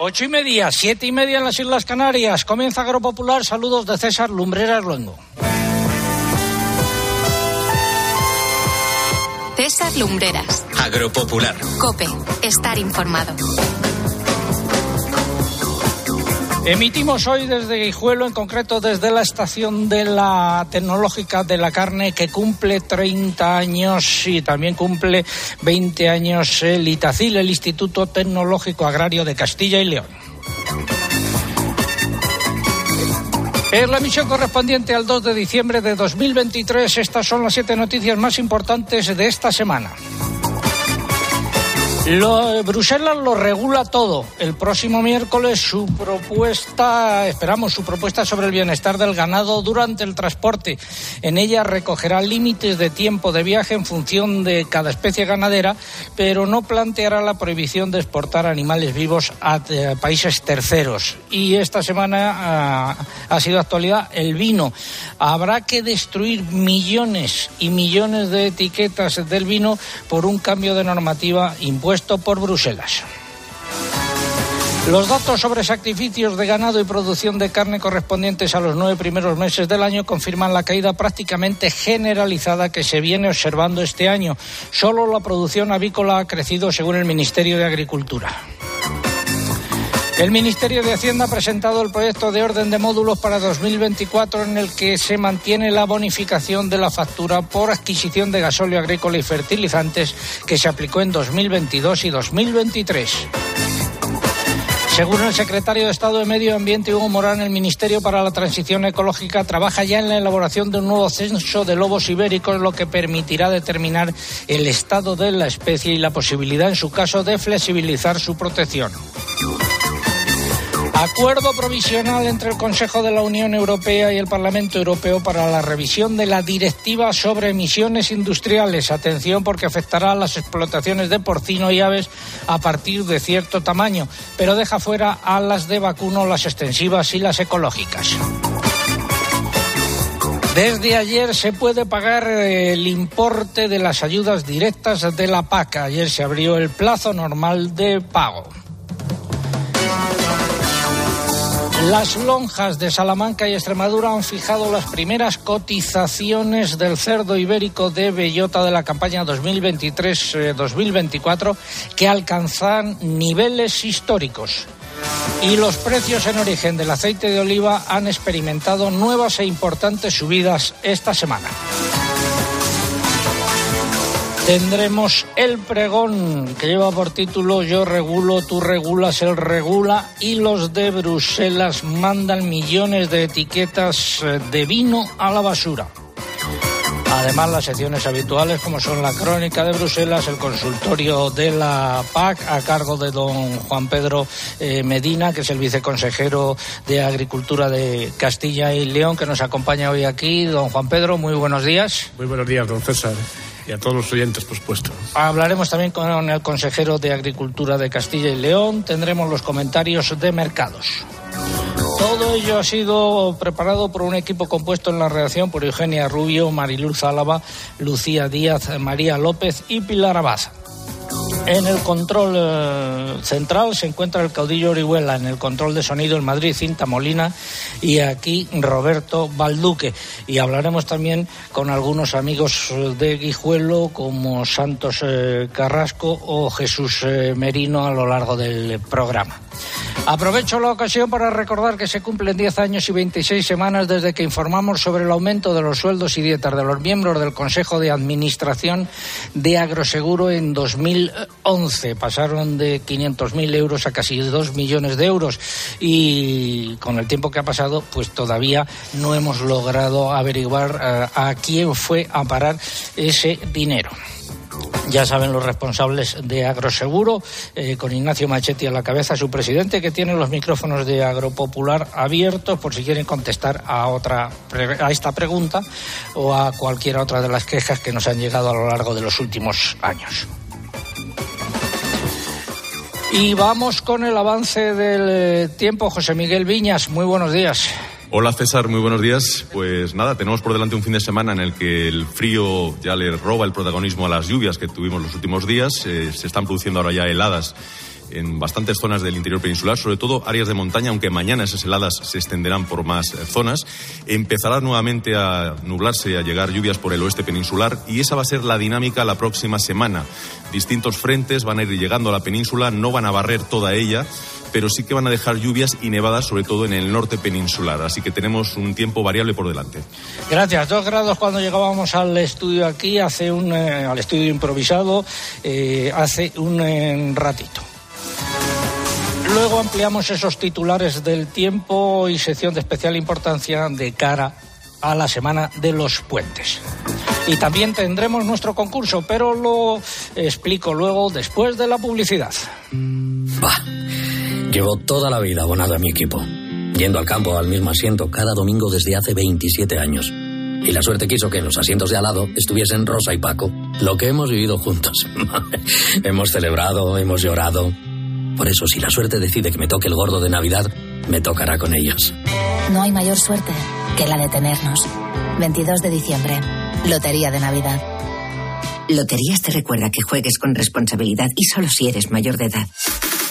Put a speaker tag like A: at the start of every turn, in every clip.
A: Ocho y media, siete y media en las Islas Canarias. Comienza Agropopular. Saludos de César Lumbreras Luengo.
B: César Lumbreras.
C: Agropopular.
B: Cope. Estar informado.
A: Emitimos hoy desde Guijuelo, en concreto desde la estación de la tecnológica de la carne que cumple 30 años y también cumple 20 años el ITACIL, el Instituto Tecnológico Agrario de Castilla y León. Es la emisión correspondiente al 2 de diciembre de 2023. Estas son las siete noticias más importantes de esta semana. Lo, Bruselas lo regula todo. El próximo miércoles su propuesta, esperamos su propuesta sobre el bienestar del ganado durante el transporte. En ella recogerá límites de tiempo de viaje en función de cada especie ganadera, pero no planteará la prohibición de exportar animales vivos a, eh, países terceros. Y esta semana ah, ha sido actualidad el vino. Habrá que destruir millones y millones de etiquetas del vino por un cambio de normativa por Bruselas. Los datos sobre sacrificios de ganado y producción de carne correspondientes a los nueve primeros meses del año confirman la caída prácticamente generalizada que se viene observando este año. Solo la producción avícola ha crecido según el Ministerio de Agricultura. El Ministerio de Hacienda ha presentado el proyecto de orden de módulos para 2024 en el que se mantiene la bonificación de la factura por adquisición de gasóleo agrícola y fertilizantes que se aplicó en 2022 y 2023. Según el secretario de Estado de Medio Ambiente, Hugo Morán, el Ministerio para la Transición Ecológica trabaja ya en la elaboración de un nuevo censo de lobos ibéricos, lo que permitirá determinar el estado de la especie y la posibilidad, en su caso, de flexibilizar su protección. Acuerdo provisional entre el Consejo de la Unión Europea y el Parlamento Europeo para la revisión de la directiva sobre emisiones industriales. Atención porque afectará a las explotaciones de porcino y aves a partir de cierto tamaño, pero deja fuera a las de vacuno, las extensivas y las ecológicas. Desde ayer se puede pagar el importe de las ayudas directas de la PAC. Ayer se abrió el plazo normal de pago. Las lonjas de Salamanca y Extremadura han fijado las primeras cotizaciones del cerdo ibérico de bellota de la campaña 2023-2024 que alcanzan niveles históricos. Y los precios en origen del aceite de oliva han experimentado nuevas e importantes subidas esta semana. Tendremos el pregón que lleva por título Yo regulo, tú regulas, él regula y los de Bruselas mandan millones de etiquetas eh, de vino a la basura. Además, las secciones habituales como son la crónica de Bruselas, el consultorio de la PAC a cargo de don Juan Pedro eh, Medina, que es el viceconsejero de Agricultura de Castilla y León, que nos acompaña hoy aquí. Don Juan Pedro, muy buenos días.
D: Muy buenos días, don César y a todos los oyentes, por.
A: Hablaremos también con el consejero de Agricultura de Castilla y León. Tendremos los comentarios de mercados. Todo ello ha sido preparado por un equipo compuesto en la redacción por Eugenia Rubio, Mariluz Álava, Lucía Díaz, María López y Pilar Abaza. En el control eh, central se encuentra el caudillo Orihuela, en el control de sonido en Madrid Cinta Molina y aquí Roberto Balduque. Y hablaremos también con algunos amigos de Guijuelo como Santos eh, Carrasco o Jesús eh, Merino a lo largo del programa. Aprovecho la ocasión para recordar que se cumplen 10 años y 26 semanas desde que informamos sobre el aumento de los sueldos y dietas de los miembros del Consejo de Administración de Agroseguro en 2011. Pasaron de 500.000 euros a casi 2 millones de euros y con el tiempo que ha pasado, pues todavía no hemos logrado averiguar eh, a quién fue a parar ese dinero. Ya saben los responsables de Agroseguro, eh, con Ignacio Machetti a la cabeza, su presidente, que tiene los micrófonos de Agropopular abiertos por si quieren contestar a, otra, a esta pregunta o a cualquier otra de las quejas que nos han llegado a lo largo de los últimos años. Y vamos con el avance del eh, tiempo. José Miguel Viñas, muy buenos días.
E: Hola César, muy buenos días. Pues nada, tenemos por delante un fin de semana en el que el frío ya le roba el protagonismo a las lluvias que tuvimos los últimos días. Eh, se están produciendo ahora ya heladas en bastantes zonas del interior peninsular, sobre todo áreas de montaña, aunque mañana esas heladas se extenderán por más eh, zonas. Empezará nuevamente a nublarse a llegar lluvias por el oeste peninsular y esa va a ser la dinámica la próxima semana. Distintos frentes van a ir llegando a la península, no van a barrer toda ella pero sí que van a dejar lluvias y nevadas, sobre todo en el norte peninsular. Así que tenemos un tiempo variable por delante.
A: Gracias. Dos grados cuando llegábamos al estudio aquí, hace un, eh, al estudio improvisado, eh, hace un ratito. Luego ampliamos esos titulares del tiempo y sección de especial importancia de cara a la semana de los puentes. Y también tendremos nuestro concurso, pero lo explico luego después de la publicidad.
C: Bah. Llevo toda la vida abonado a mi equipo, yendo al campo al mismo asiento cada domingo desde hace 27 años. Y la suerte quiso que en los asientos de al lado estuviesen Rosa y Paco, lo que hemos vivido juntos. hemos celebrado, hemos llorado. Por eso, si la suerte decide que me toque el gordo de Navidad, me tocará con ellos.
F: No hay mayor suerte que la de tenernos. 22 de diciembre, Lotería de Navidad.
G: Loterías te recuerda que juegues con responsabilidad y solo si eres mayor de edad.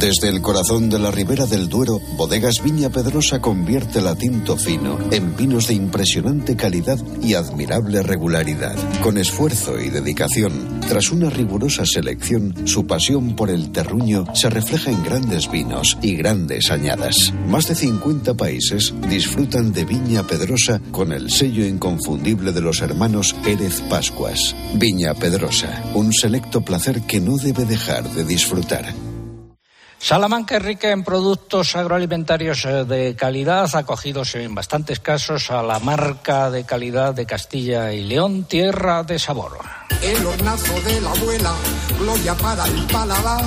H: Desde el corazón de la ribera del Duero, Bodegas Viña Pedrosa convierte la tinto fino en vinos de impresionante calidad y admirable regularidad. Con esfuerzo y dedicación, tras una rigurosa selección, su pasión por el terruño se refleja en grandes vinos y grandes añadas. Más de 50 países disfrutan de Viña Pedrosa con el sello inconfundible de los hermanos Pérez Pascuas. Viña Pedrosa, un selecto placer que no debe dejar de disfrutar.
A: Salamanca es rica en productos agroalimentarios eh, de calidad, acogidos en bastantes casos a la marca de calidad de Castilla y León, tierra de sabor.
I: El hornazo de la abuela, gloria para el paladar,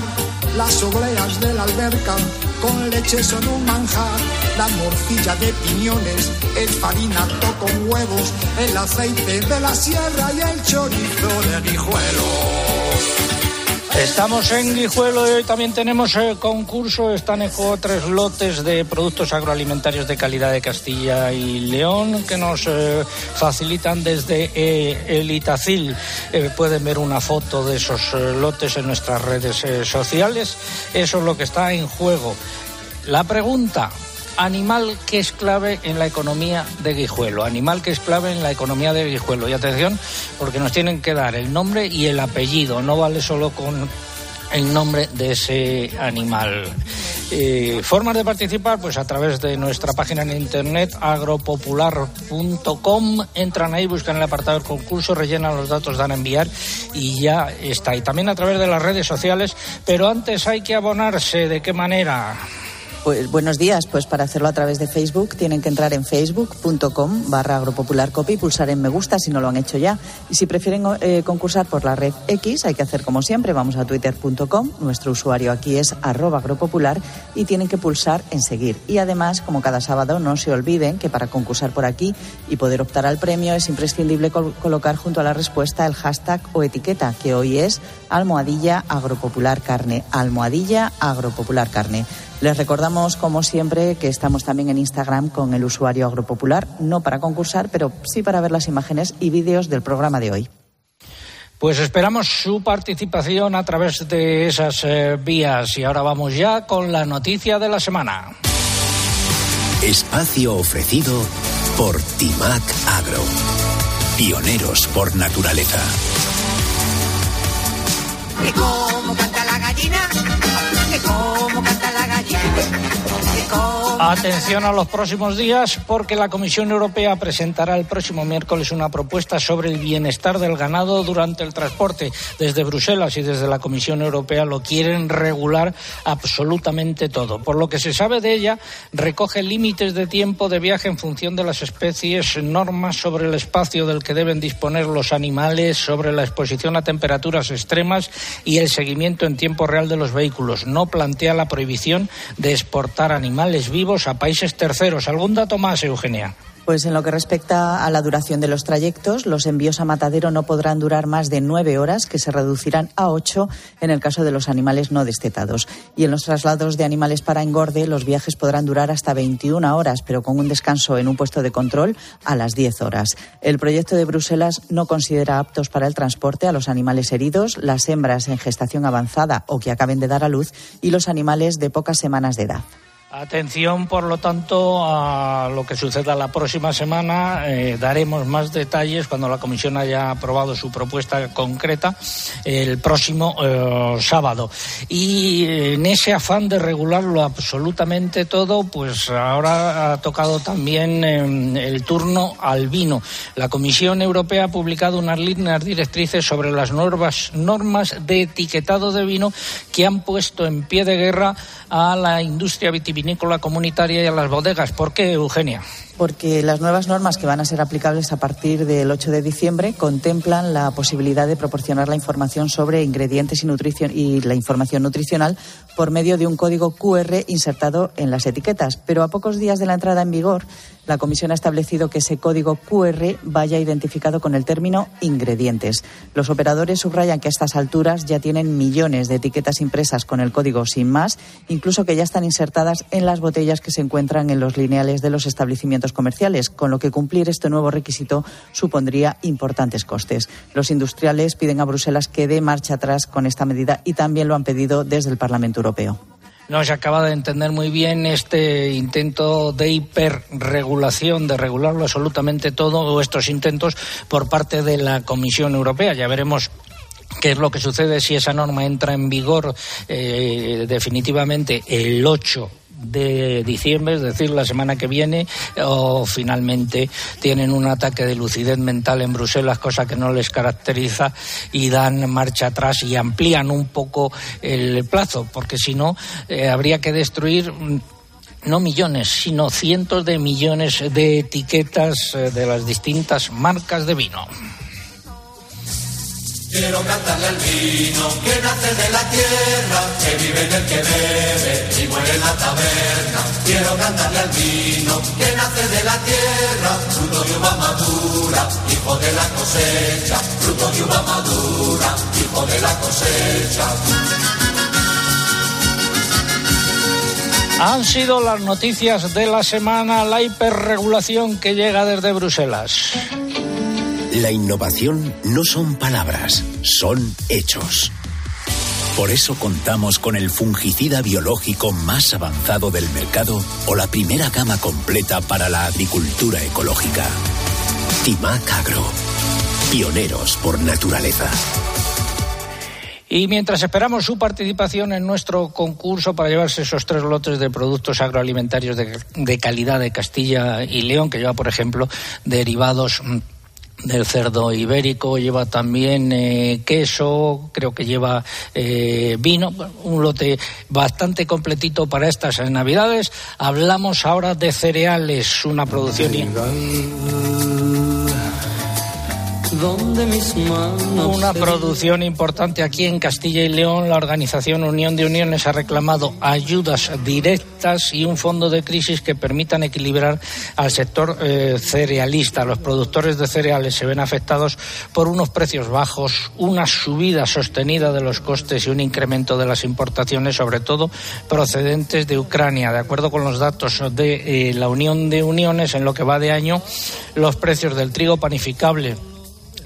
I: las obleas de la alberca, con leche son un manjar, la morcilla de piñones, el farinato con huevos, el aceite de la sierra y el chorizo de guijuelo.
A: Estamos en Guijuelo y hoy también tenemos el concurso. Están en juego tres lotes de productos agroalimentarios de calidad de Castilla y León que nos eh, facilitan desde eh, el Itacil. Eh, pueden ver una foto de esos lotes en nuestras redes sociales. Eso es lo que está en juego. La pregunta, animal que es clave en la economía de Guijuelo, animal que es clave en la economía de Guijuelo. Y atención, porque nos tienen que dar el nombre y el apellido, no vale solo con el nombre de ese animal. Eh, formas de participar, pues a través de nuestra página en internet agropopular.com. Entran ahí, buscan el apartado del concurso, rellenan los datos, dan a enviar y ya está. Y también a través de las redes sociales, pero antes hay que abonarse. ¿De qué manera?
J: Pues buenos días, pues para hacerlo a través de Facebook tienen que entrar en facebook.com barra agropopularcopy y pulsar en me gusta si no lo han hecho ya. Y si prefieren eh, concursar por la red X, hay que hacer como siempre, vamos a twitter.com, nuestro usuario aquí es arroba agropopular y tienen que pulsar en seguir. Y además, como cada sábado, no se olviden que para concursar por aquí y poder optar al premio es imprescindible colocar junto a la respuesta el hashtag o etiqueta, que hoy es almohadilla agropopular carne, almohadilla agropopular carne. Les recordamos, como siempre, que estamos también en Instagram con el usuario Agropopular, no para concursar, pero sí para ver las imágenes y vídeos del programa de hoy.
A: Pues esperamos su participación a través de esas eh, vías y ahora vamos ya con la noticia de la semana.
K: Espacio ofrecido por Timac Agro. Pioneros por naturaleza.
L: cómo canta la gallina, cómo canta la gallina, Yeah.
A: Atención a los próximos días porque la Comisión Europea presentará el próximo miércoles una propuesta sobre el bienestar del ganado durante el transporte. Desde Bruselas y desde la Comisión Europea lo quieren regular absolutamente todo. Por lo que se sabe de ella, recoge límites de tiempo de viaje en función de las especies, normas sobre el espacio del que deben disponer los animales, sobre la exposición a temperaturas extremas y el seguimiento en tiempo real de los vehículos. No plantea la prohibición de exportar animales vivos a países terceros. ¿Algún dato más, Eugenia?
J: Pues en lo que respecta a la duración de los trayectos, los envíos a matadero no podrán durar más de nueve horas, que se reducirán a ocho en el caso de los animales no destetados. Y en los traslados de animales para engorde, los viajes podrán durar hasta 21 horas, pero con un descanso en un puesto de control a las 10 horas. El proyecto de Bruselas no considera aptos para el transporte a los animales heridos, las hembras en gestación avanzada o que acaben de dar a luz y los animales de pocas semanas de edad.
A: Atención, por lo tanto, a lo que suceda la próxima semana. Eh, daremos más detalles cuando la Comisión haya aprobado su propuesta concreta el próximo eh, sábado. Y en ese afán de regularlo absolutamente todo, pues ahora ha tocado también eh, el turno al vino. La Comisión Europea ha publicado unas líneas directrices sobre las nuevas normas de etiquetado de vino que han puesto en pie de guerra a la industria vitivinícola vinícola comunitaria y a las bodegas. ¿Por qué, Eugenia?
J: Porque las nuevas normas que van a ser aplicables a partir del 8 de diciembre contemplan la posibilidad de proporcionar la información sobre ingredientes y, nutrición, y la información nutricional por medio de un código QR insertado en las etiquetas. Pero a pocos días de la entrada en vigor, la Comisión ha establecido que ese código QR vaya identificado con el término ingredientes. Los operadores subrayan que a estas alturas ya tienen millones de etiquetas impresas con el código sin más, incluso que ya están insertadas en las botellas que se encuentran en los lineales de los establecimientos comerciales, con lo que cumplir este nuevo requisito supondría importantes costes. Los industriales piden a Bruselas que dé marcha atrás con esta medida y también lo han pedido desde el Parlamento Europeo.
A: No se acaba de entender muy bien este intento de hiperregulación, de regularlo absolutamente todo, o estos intentos por parte de la Comisión Europea. Ya veremos qué es lo que sucede si esa norma entra en vigor eh, definitivamente el 8 de diciembre, es decir, la semana que viene, o finalmente tienen un ataque de lucidez mental en Bruselas, cosa que no les caracteriza, y dan marcha atrás y amplían un poco el plazo, porque si no, eh, habría que destruir mm, no millones, sino cientos de millones de etiquetas eh, de las distintas marcas de vino.
L: Quiero cantarle al vino que nace de la tierra, que vive en el que bebe y muere en la taberna. Quiero cantarle al vino que nace de la tierra, fruto de uva madura, hijo de la cosecha, fruto de uva madura, hijo de la cosecha.
A: Han sido las noticias de la semana, la hiperregulación que llega desde Bruselas.
K: La innovación no son palabras, son hechos. Por eso contamos con el fungicida biológico más avanzado del mercado o la primera gama completa para la agricultura ecológica. Timac Agro. Pioneros por naturaleza.
A: Y mientras esperamos su participación en nuestro concurso para llevarse esos tres lotes de productos agroalimentarios de, calidad de Castilla y León, que lleva, por ejemplo, derivados del cerdo ibérico, lleva también eh, queso, creo que lleva eh, vino, un lote bastante completito para estas navidades. Hablamos ahora de cereales, una producción mis Una producción importante aquí en Castilla y León. La organización Unión de Uniones ha reclamado ayudas directas y un fondo de crisis que permitan equilibrar al sector eh, cerealista. Los productores de cereales se ven afectados por unos precios bajos, una subida sostenida de los costes y un incremento de las importaciones, sobre todo procedentes de Ucrania. De acuerdo con los datos de eh, la Unión de Uniones, en lo que va de año, los precios del trigo panificable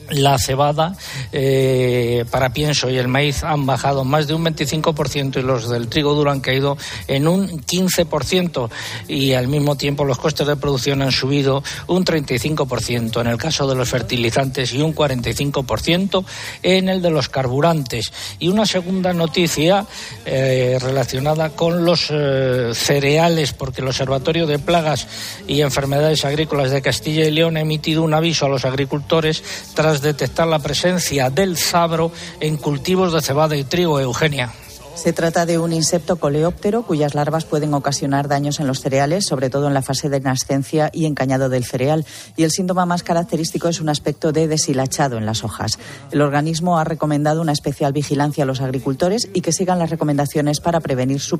A: la cebada eh, para pienso y el maíz han bajado más de un 25% y los del trigo duro han caído en un 15% y al mismo tiempo los costes de producción han subido un 35% en el caso de los fertilizantes y un 45% en el de los carburantes. Y una segunda noticia eh, relacionada con los eh, cereales porque el Observatorio de Plagas y Enfermedades Agrícolas de Castilla y León ha emitido un aviso a los agricultores tras detectar la presencia del sabro en cultivos de cebada y trigo, Eugenia.
J: Se trata de un insecto coleóptero cuyas larvas pueden ocasionar daños en los cereales, sobre todo en la fase de nascencia y encañado del cereal. Y el síntoma más característico es un aspecto de deshilachado en las hojas. El organismo ha recomendado una especial vigilancia a los agricultores y que sigan las recomendaciones para prevenir su,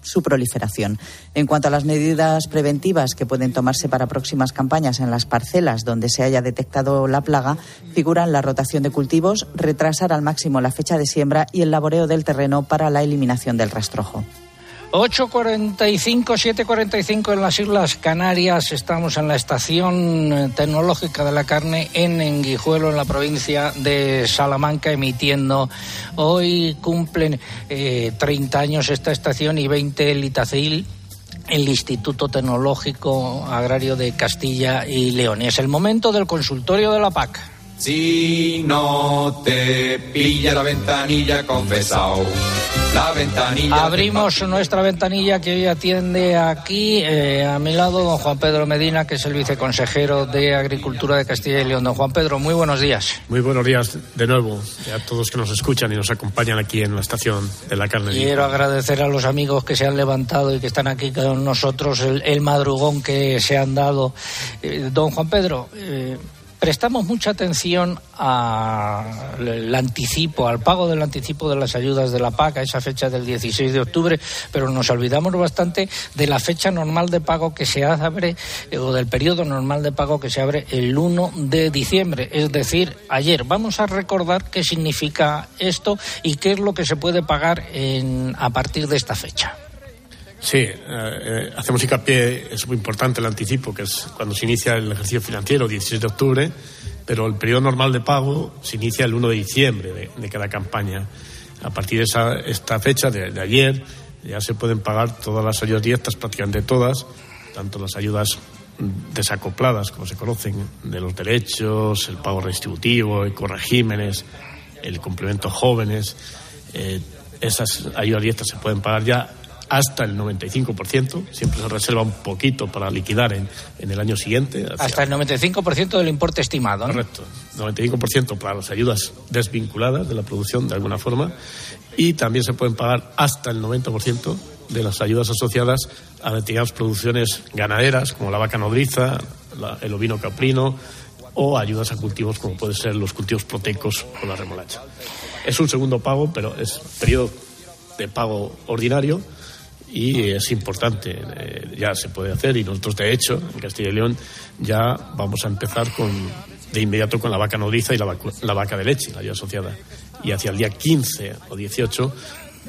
J: su proliferación. En cuanto a las medidas preventivas que pueden tomarse para próximas campañas en las parcelas donde se haya detectado la plaga, figuran la rotación de cultivos, retrasar al máximo la fecha de siembra y el laboreo del terreno para la eliminación del rastrojo.
A: 8.45, 7.45 en las Islas Canarias. Estamos en la estación eh, tecnológica de la carne en Enguijuelo, en la provincia de Salamanca, emitiendo. Hoy cumplen 30 eh, años esta estación y 20 el Itacil el Instituto Tecnológico Agrario de Castilla y León. es el momento del consultorio de la PAC.
M: Si no te pilla la ventanilla confesado. La ventanilla.
A: Abrimos nuestra ventanilla que hoy atiende aquí eh, a mi lado don Juan Pedro Medina, que es el viceconsejero de Agricultura de Castilla y León. Don Juan Pedro, muy buenos días.
D: Muy buenos días de nuevo a todos que nos escuchan y nos acompañan aquí en la estación de la carne.
A: Quiero agradecer a los amigos que se han levantado y que están aquí con nosotros el, madrugón que se han dado. Eh, don Juan Pedro, eh, prestamos mucha atención al anticipo, al pago del anticipo de las ayudas de la PAC a esa fecha del 16 de octubre, pero nos olvidamos bastante de la fecha normal de pago que se abre eh, o del periodo normal de pago que se abre el 1 de diciembre, es decir, ayer. Vamos a recordar qué significa esto y qué es lo que se puede pagar a partir de esta fecha.
D: Sí, eh, eh, hacemos hincapié, es muy importante el anticipo, que es cuando se inicia el ejercicio financiero, 16 de octubre, pero el periodo normal de pago se inicia el 1 de diciembre de, cada campaña. A partir de esa, esta fecha, de, ayer, ya se pueden pagar todas las ayudas directas, prácticamente todas, tanto las ayudas desacopladas, como se conocen, de los derechos, el pago redistributivo, el corregímenes, el complemento jóvenes. Eh, esas ayudas directas se pueden pagar ya hasta el 95%, siempre se reserva un poquito para liquidar en, en el año siguiente.
A: Hasta el 95% del importe estimado. ¿no?
D: Correcto, 95% para las ayudas desvinculadas de la producción de alguna forma y también se pueden pagar hasta el 90% de las ayudas asociadas a determinadas producciones ganaderas como la vaca nodriza, el ovino caprino o ayudas a cultivos como pueden ser los cultivos proteicos o la remolacha. Es un segundo pago, pero es periodo de pago ordinario y es importante, eh, ya se puede hacer y nosotros de hecho en Castilla y León ya vamos a empezar con, de inmediato con la vaca nodriza y la, la vaca de leche, la ayuda asociada. Y hacia el día 15 o 18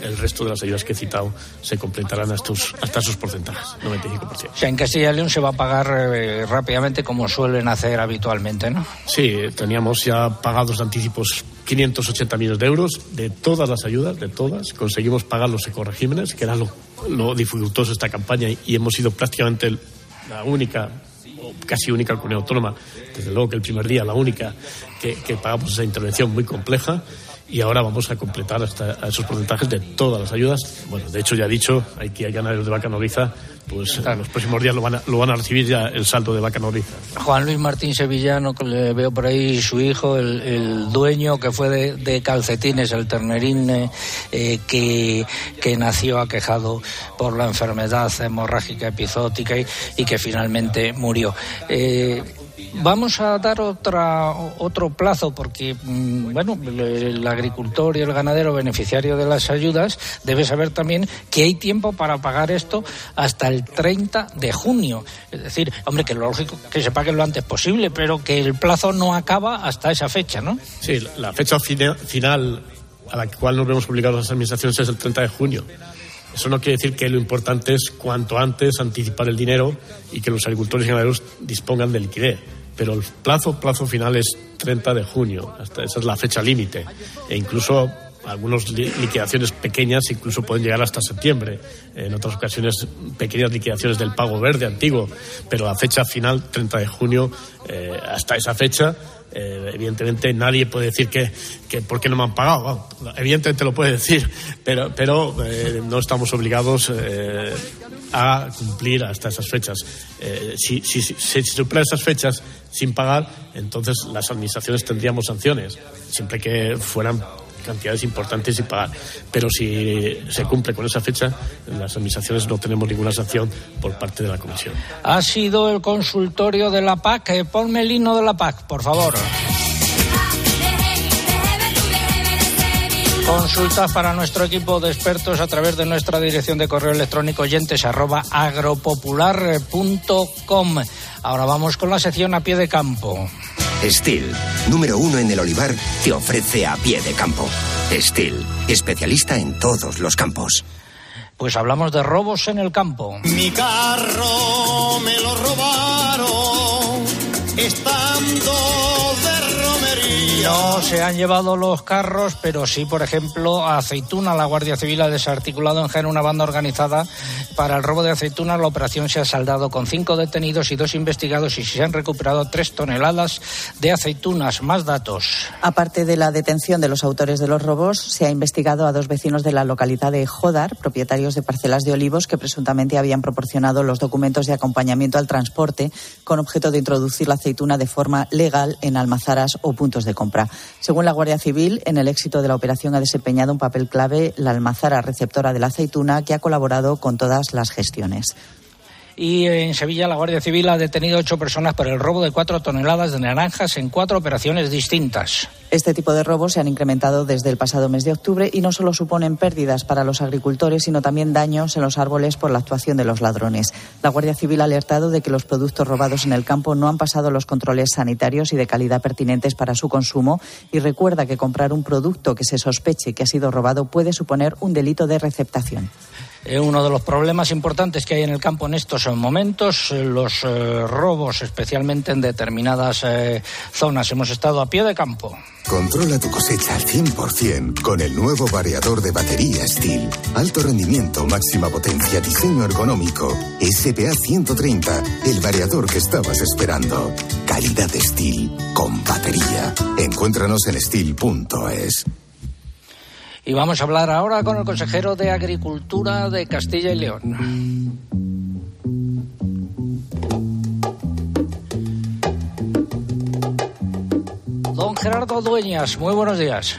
D: el resto de las ayudas que he citado se completarán hasta, hasta sus porcentajes, 95%.
A: O sea, en Castilla y León se va a pagar eh, rápidamente como suelen hacer habitualmente, ¿no?
D: Sí, teníamos ya pagados de anticipos 580 millones de euros de todas las ayudas, de todas. Conseguimos pagar los ecoregímenes, que era lo, lo dificultoso de esta campaña, y hemos sido prácticamente la única o casi única comunidad autónoma, desde luego que el primer día la única que, que pagamos esa intervención muy compleja y ahora vamos a completar hasta esos porcentajes de todas las ayudas. Bueno, de hecho ya he dicho, hay que hay ganaderos de vaca noriza, pues en los próximos días lo van, a, lo van a recibir ya el saldo de vaca noriza.
A: Juan Luis Martín Sevillano, que le veo por ahí, su hijo, el, dueño que fue de, calcetines, el ternerín eh, que, que nació aquejado por la enfermedad hemorrágica epizótica y, y que finalmente murió. Eh, Vamos a dar otra, otro plazo porque, mm, bueno, el agricultor y el ganadero beneficiario de las ayudas debe saber también que hay tiempo para pagar esto hasta el 30 de junio. Es decir, hombre, que lo lógico que se pague lo antes posible, pero que el plazo no acaba hasta esa fecha, ¿no?
D: Sí, la fecha final a la cual nos vemos obligados las administraciones es el 30 de junio. Eso no quiere decir que lo importante es cuanto antes anticipar el dinero y que los agricultores y ganaderos dispongan de liquidez pero el plazo, plazo final es 30 de junio, hasta esa es la fecha límite, e incluso algunas liquidaciones pequeñas incluso pueden llegar hasta septiembre. En otras ocasiones, pequeñas liquidaciones del pago verde antiguo. Pero la fecha final, 30 de junio, eh, hasta esa fecha, eh, evidentemente nadie puede decir que, que por qué no me han pagado. evidentemente lo puede decir, pero, pero eh, no estamos obligados a cumplir hasta esas fechas. si, si, se superan esas fechas sin pagar, entonces las administraciones tendríamos sanciones, siempre que fueran cantidades importantes y pagar. Pero si se cumple con esa fecha, las administraciones no tenemos ninguna sanción por parte de la Comisión.
A: Ha sido el consultorio de la PAC. Eh, ponme el himno de la PAC, por favor. Consultas para nuestro equipo de expertos a través de nuestra dirección de correo electrónico oyentes arroba agropopular.com. Ahora vamos con la sección a pie de campo.
N: Steel, número uno en el olivar, te ofrece a pie de campo. Steel, especialista en todos los campos.
A: Pues hablamos de robos en el campo.
L: Mi carro me lo robaron estando
A: no se han llevado los carros, pero sí, por ejemplo, aceituna. La Guardia Civil ha desarticulado en Jaén una banda organizada para el robo de aceituna. La operación se ha saldado con cinco detenidos y dos investigados y se han recuperado tres toneladas de aceitunas. Más datos.
J: Aparte de la detención de los autores de los robos, se ha investigado a dos vecinos de la localidad de Jodar, propietarios de parcelas de olivos que presuntamente habían proporcionado los documentos de acompañamiento al transporte con objeto de introducir la aceituna de forma legal en almazaras o puntos de compra. Según la Guardia Civil, en el éxito de la operación ha desempeñado un papel clave la almazara receptora de la aceituna que ha colaborado con todas las gestiones.
A: Y en Sevilla la Guardia Civil ha detenido ocho personas por el robo de cuatro toneladas de naranjas en cuatro operaciones distintas.
J: Este tipo de robos se han incrementado desde el pasado mes de octubre y no solo suponen pérdidas para los agricultores, sino también daños en los árboles por la actuación de los ladrones. La Guardia Civil ha alertado de que los productos robados en el campo no han pasado los controles sanitarios y de calidad pertinentes para su consumo y recuerda que comprar un producto que se sospeche que ha sido robado puede suponer un delito de receptación.
A: Eh, uno de los problemas importantes que hay en el campo en estos momentos, eh, los eh, robos, especialmente en determinadas zonas. Hemos estado a pie de campo.
O: Controla tu cosecha al 100% con el nuevo variador de batería Steel. Alto rendimiento, máxima potencia, diseño ergonómico. SPA 130, el variador que estabas esperando. Calidad Steel con batería. Encuéntranos en steel.es.
A: Y vamos a hablar ahora con el consejero de Agricultura de Castilla y León. Don Gerardo Dueñas, muy buenos días.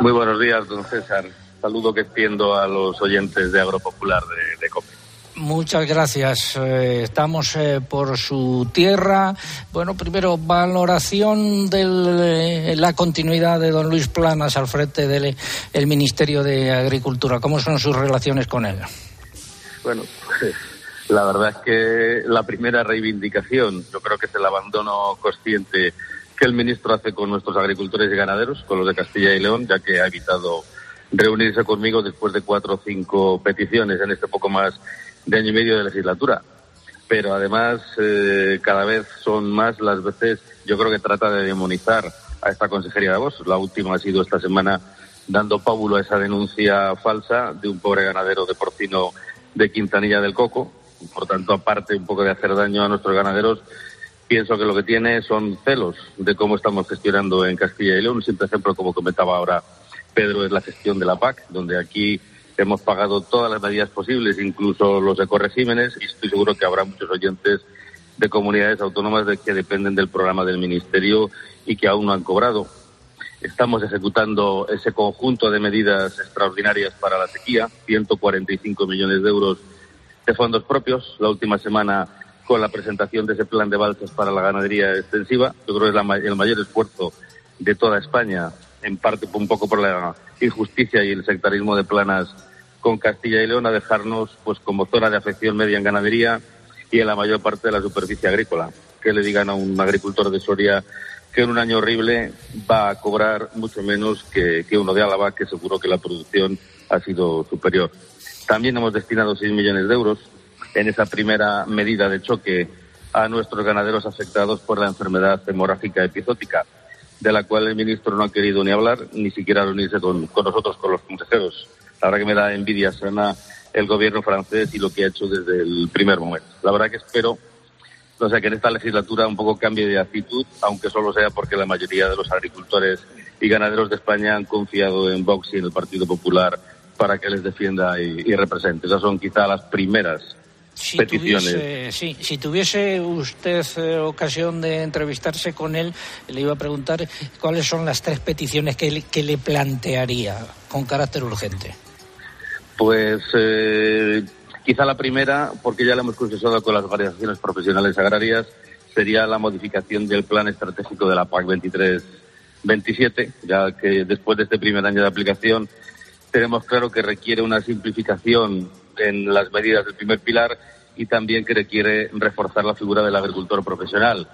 P: Muy buenos días, don César. Saludo que extiendo a los oyentes de Agropopular de, de
A: Muchas gracias. Eh, estamos eh, por su tierra. Bueno, primero, valoración de la continuidad de don Luis Planas al frente del Ministerio de Agricultura. ¿Cómo son sus relaciones con él?
P: Bueno, pues, la verdad es que la primera reivindicación, yo creo que es el abandono consciente que el ministro hace con nuestros agricultores y ganaderos, con los de Castilla y León, ya que ha evitado reunirse conmigo después de cuatro o cinco peticiones en este poco más de año y medio de legislatura. Pero además, eh, cada vez son más las veces, yo creo que trata de demonizar a esta consejería de voz. La última ha sido esta semana dando pábulo a esa denuncia falsa de un pobre ganadero de porcino de Quintanilla del Coco. Por tanto, aparte un poco de hacer daño a nuestros ganaderos, pienso que lo que tiene son celos de cómo estamos gestionando en Castilla y León. Un simple ejemplo, como comentaba ahora Pedro, es la gestión de la PAC, donde aquí Hemos pagado todas las medidas posibles, incluso los ecoregímenes, y estoy seguro que habrá muchos oyentes de comunidades autónomas de que dependen del programa del Ministerio y que aún no han cobrado. Estamos ejecutando ese conjunto de medidas extraordinarias para la sequía, 145 millones de euros de fondos propios. La última semana con la presentación de ese plan de balsas para la ganadería extensiva. Yo creo que es el mayor esfuerzo de toda España, en parte un poco por la injusticia y el sectarismo de planas con Castilla y León a dejarnos pues como zona de afección media en ganadería y en la mayor parte de la superficie agrícola. Que le digan a un agricultor de Soria que en un año horrible va a cobrar mucho menos que, que uno de Álava, que seguro que la producción ha sido superior. También hemos destinado 6 millones de euros en esa primera medida de choque a nuestros ganaderos afectados por la enfermedad hemorrágica epizótica, de la cual el ministro no ha querido ni hablar, ni siquiera reunirse con, con nosotros, con los consejeros. La verdad que me da envidia sana el gobierno francés y lo que ha hecho desde el primer momento. La verdad que espero o sea, que en esta legislatura un poco cambie de actitud, aunque solo sea porque la mayoría de los agricultores y ganaderos de España han confiado en Vox y en el Partido Popular para que les defienda y, represente. Esas son quizá las primeras peticiones.
A: sí, si tuviese usted eh, ocasión de entrevistarse con él, le iba a preguntar cuáles son las tres peticiones que que le plantearía con carácter urgente.
P: Pues eh, quizá la primera, porque ya la hemos consensuado con las organizaciones profesionales agrarias, sería la modificación del plan estratégico de la PAC 23-27, ya que después de este primer año de aplicación tenemos claro que requiere una simplificación en las medidas del primer pilar y también que requiere reforzar la figura del agricultor profesional.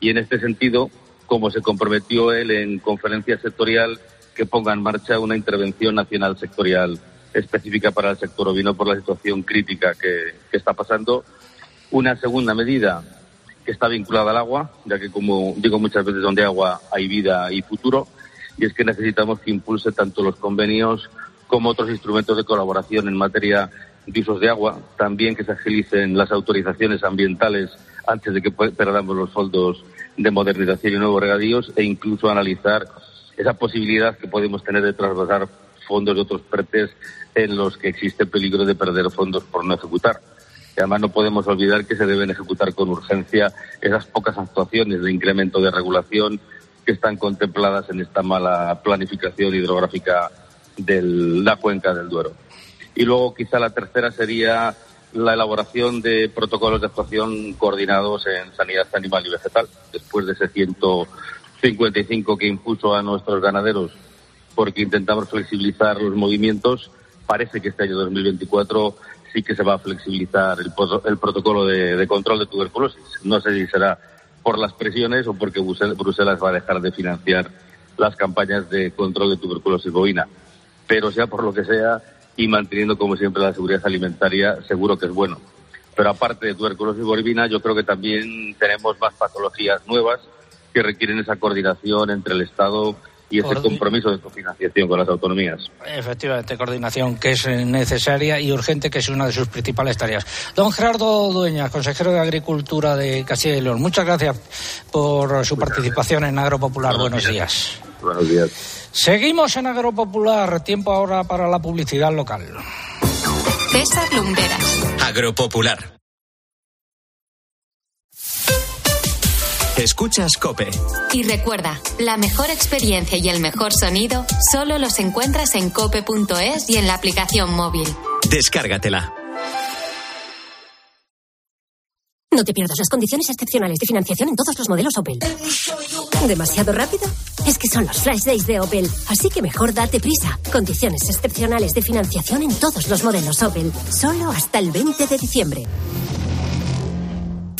P: Y en este sentido, como se comprometió él en conferencia sectorial, que ponga en marcha una intervención nacional sectorial específica para el sector ovino por la situación crítica que, está pasando. Una segunda medida que está vinculada al agua, ya que como digo muchas veces donde hay agua hay vida y futuro, y es que necesitamos que impulse tanto los convenios como otros instrumentos de colaboración en materia de usos de agua, también que se agilicen las autorizaciones ambientales antes de que perdamos los fondos de modernización y nuevos regadíos e incluso analizar esa posibilidad que podemos tener de trasladar fondos de otros PERTES en los que existe peligro de perder fondos por no ejecutar. Y además no podemos olvidar que se deben ejecutar con urgencia esas pocas actuaciones de incremento de regulación que están contempladas en esta mala planificación hidrográfica de la cuenca del Duero. Y luego quizá la tercera sería la elaboración de protocolos de actuación coordinados en sanidad animal y vegetal, después de ese 155 que impuso a nuestros ganaderos porque intentamos flexibilizar los movimientos. Parece que este año 2024 sí que se va a flexibilizar el, protocolo de, control de tuberculosis. No sé si será por las presiones o porque Bruselas va a dejar de financiar las campañas de control de tuberculosis bovina. Pero sea por lo que sea y manteniendo como siempre la seguridad alimentaria, seguro que es bueno. Pero aparte de tuberculosis bovina, yo creo que también tenemos más patologías nuevas que requieren esa coordinación entre el Estado y ese compromiso de cofinanciación con las autonomías.
A: Efectivamente, coordinación que es necesaria y urgente, que es una de sus principales tareas. Don Gerardo Dueñas, consejero de Agricultura de Castilla y León, muchas gracias por su participación en Agropopular. Buenos, Buenos días.
P: Buenos días.
A: Seguimos en Agropopular, tiempo ahora para la publicidad local.
B: César Lumberas.
K: Agropopular. Escuchas Cope.
B: Y recuerda, la mejor experiencia y el mejor sonido solo los encuentras en cope.es y en la aplicación móvil.
K: Descárgatela.
Q: No te pierdas las condiciones excepcionales de financiación en todos los modelos Opel. ¿Demasiado rápido? Es que son los flash days de Opel, así que mejor date prisa. Condiciones excepcionales de financiación en todos los modelos Opel, solo hasta el 20 de diciembre.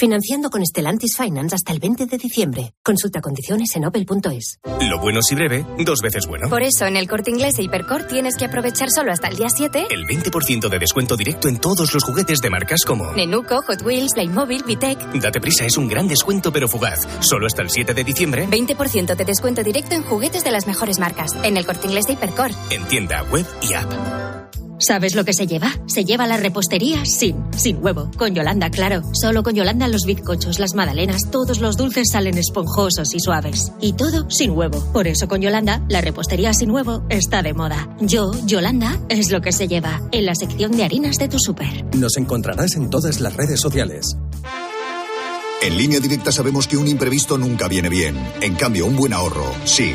Q: Financiando con Stellantis Finance hasta el 20 de diciembre. Consulta condiciones en opel.es.
K: Lo bueno si breve, dos veces bueno.
Q: Por eso en el corte inglés e Hipercor tienes que aprovechar solo hasta el día 7
K: el 20% de descuento directo en todos los juguetes de marcas como
Q: Nenuco, Hot Wheels, Playmobil, Vitec.
K: Date prisa, es un gran descuento pero fugaz. Solo hasta el 7 de diciembre.
Q: 20% de descuento directo en juguetes de las mejores marcas. En el corte inglés e Hipercor.
K: En tienda, web y app.
Q: ¿Sabes lo que se lleva? Se lleva la repostería sin, sin huevo. Con Yolanda, claro. Solo con Yolanda los bizcochos, las magdalenas, todos los dulces salen esponjosos y suaves. Y todo sin huevo. Por eso con Yolanda, la repostería sin huevo está de moda. Yo, Yolanda, es lo que se lleva. En la sección de harinas de tu súper.
K: Nos encontrarás en todas las redes sociales.
O: En línea directa sabemos que un imprevisto nunca viene bien. En cambio, un buen ahorro, sí.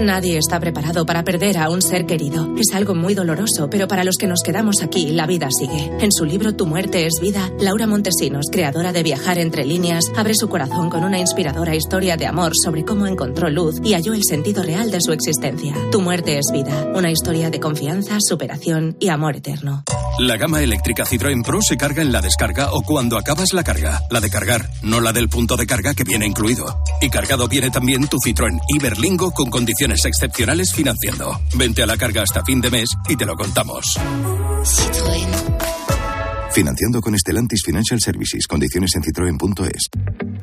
Q: Nadie está preparado para perder a un ser querido. Es algo muy doloroso, pero para los que nos quedamos aquí, la vida sigue. En su libro Tu muerte es vida, Laura Montesinos, creadora de Viajar entre líneas, abre su corazón con una inspiradora historia de amor sobre cómo encontró luz y halló el sentido real de su existencia. Tu muerte es vida, una historia de confianza, superación y amor eterno.
R: La gama eléctrica Citroën Pro se carga en la descarga o cuando acabas la carga. La de cargar, no la del punto de carga que viene incluido. Y cargado viene también tu Citroën Iberlingo con condiciones excepcionales financiando. Vente a la carga hasta fin de mes y te lo contamos.
S: Financiando con Estelantis Financial Services. Condiciones en citroen.es.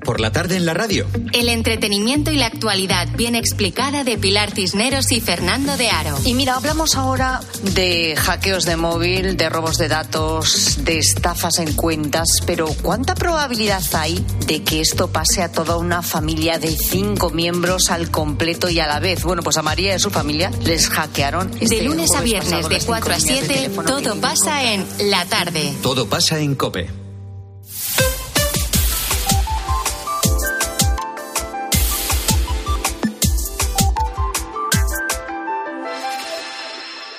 T: Por la tarde en la radio.
B: El entretenimiento y la actualidad bien explicada de Pilar Cisneros y Fernando de Aro.
U: Y mira, hablamos ahora de hackeos de móvil, de robos de datos, de estafas en cuentas, pero ¿cuánta probabilidad hay de que esto pase a toda una familia de cinco miembros al completo y a la vez? Bueno, pues a María y su familia les hackearon.
B: de
U: este
B: lunes a viernes de
U: las cinco
B: 4 a
U: líneas de
B: 7,
U: teléfono
B: todo pasa en La Tarde.
T: Pasa en Cope.